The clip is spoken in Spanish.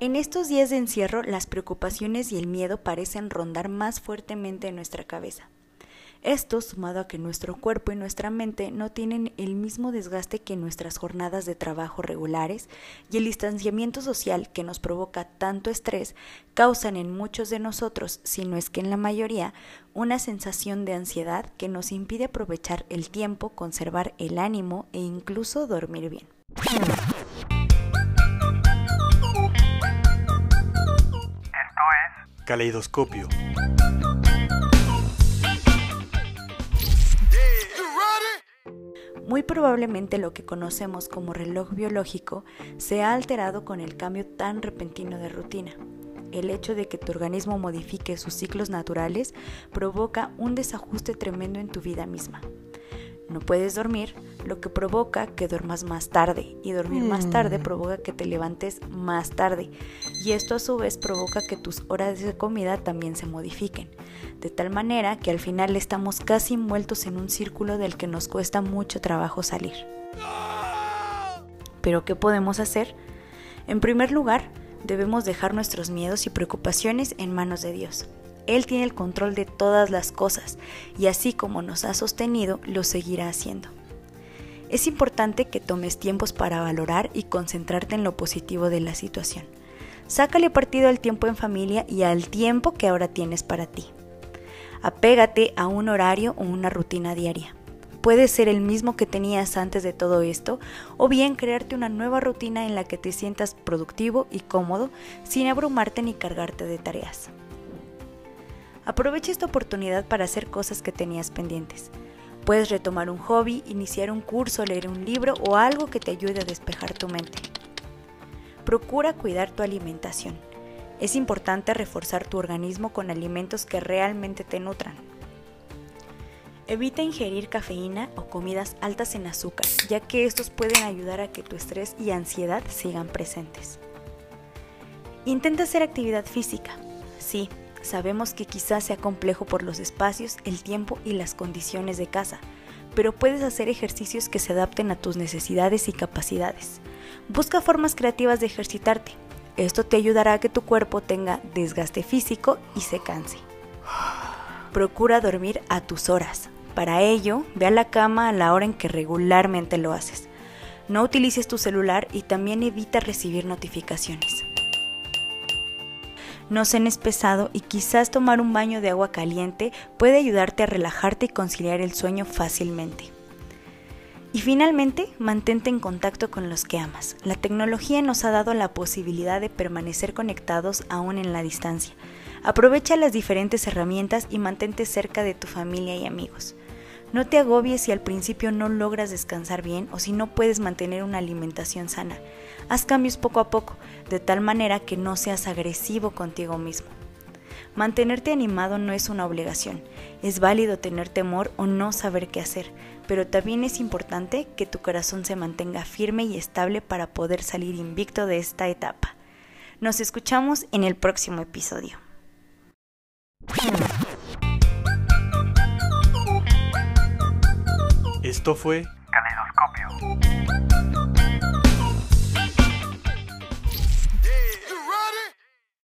En estos días de encierro, las preocupaciones y el miedo parecen rondar más fuertemente en nuestra cabeza. Esto sumado a que nuestro cuerpo y nuestra mente no tienen el mismo desgaste que nuestras jornadas de trabajo regulares y el distanciamiento social que nos provoca tanto estrés causan en muchos de nosotros, si no es que en la mayoría, una sensación de ansiedad que nos impide aprovechar el tiempo, conservar el ánimo e incluso dormir bien. Caleidoscopio. Muy probablemente lo que conocemos como reloj biológico se ha alterado con el cambio tan repentino de rutina. El hecho de que tu organismo modifique sus ciclos naturales provoca un desajuste tremendo en tu vida misma. No puedes dormir, lo que provoca que duermas más tarde y dormir más tarde provoca que te levantes más tarde y esto a su vez provoca que tus horas de comida también se modifiquen, de tal manera que al final estamos casi envueltos en un círculo del que nos cuesta mucho trabajo salir. Pero ¿qué podemos hacer? En primer lugar, debemos dejar nuestros miedos y preocupaciones en manos de Dios. Él tiene el control de todas las cosas y así como nos ha sostenido, lo seguirá haciendo. Es importante que tomes tiempos para valorar y concentrarte en lo positivo de la situación. Sácale partido al tiempo en familia y al tiempo que ahora tienes para ti. Apégate a un horario o una rutina diaria. Puede ser el mismo que tenías antes de todo esto o bien crearte una nueva rutina en la que te sientas productivo y cómodo sin abrumarte ni cargarte de tareas. Aprovecha esta oportunidad para hacer cosas que tenías pendientes. Puedes retomar un hobby, iniciar un curso, leer un libro o algo que te ayude a despejar tu mente. Procura cuidar tu alimentación. Es importante reforzar tu organismo con alimentos que realmente te nutran. Evita ingerir cafeína o comidas altas en azúcar, ya que estos pueden ayudar a que tu estrés y ansiedad sigan presentes. Intenta hacer actividad física. Sí, Sabemos que quizás sea complejo por los espacios, el tiempo y las condiciones de casa, pero puedes hacer ejercicios que se adapten a tus necesidades y capacidades. Busca formas creativas de ejercitarte. Esto te ayudará a que tu cuerpo tenga desgaste físico y se canse. Procura dormir a tus horas. Para ello, ve a la cama a la hora en que regularmente lo haces. No utilices tu celular y también evita recibir notificaciones no cenes pesado y quizás tomar un baño de agua caliente puede ayudarte a relajarte y conciliar el sueño fácilmente. Y finalmente, mantente en contacto con los que amas. La tecnología nos ha dado la posibilidad de permanecer conectados aún en la distancia. Aprovecha las diferentes herramientas y mantente cerca de tu familia y amigos. No te agobies si al principio no logras descansar bien o si no puedes mantener una alimentación sana. Haz cambios poco a poco, de tal manera que no seas agresivo contigo mismo. Mantenerte animado no es una obligación, es válido tener temor o no saber qué hacer, pero también es importante que tu corazón se mantenga firme y estable para poder salir invicto de esta etapa. Nos escuchamos en el próximo episodio. Esto fue Caleidoscopio.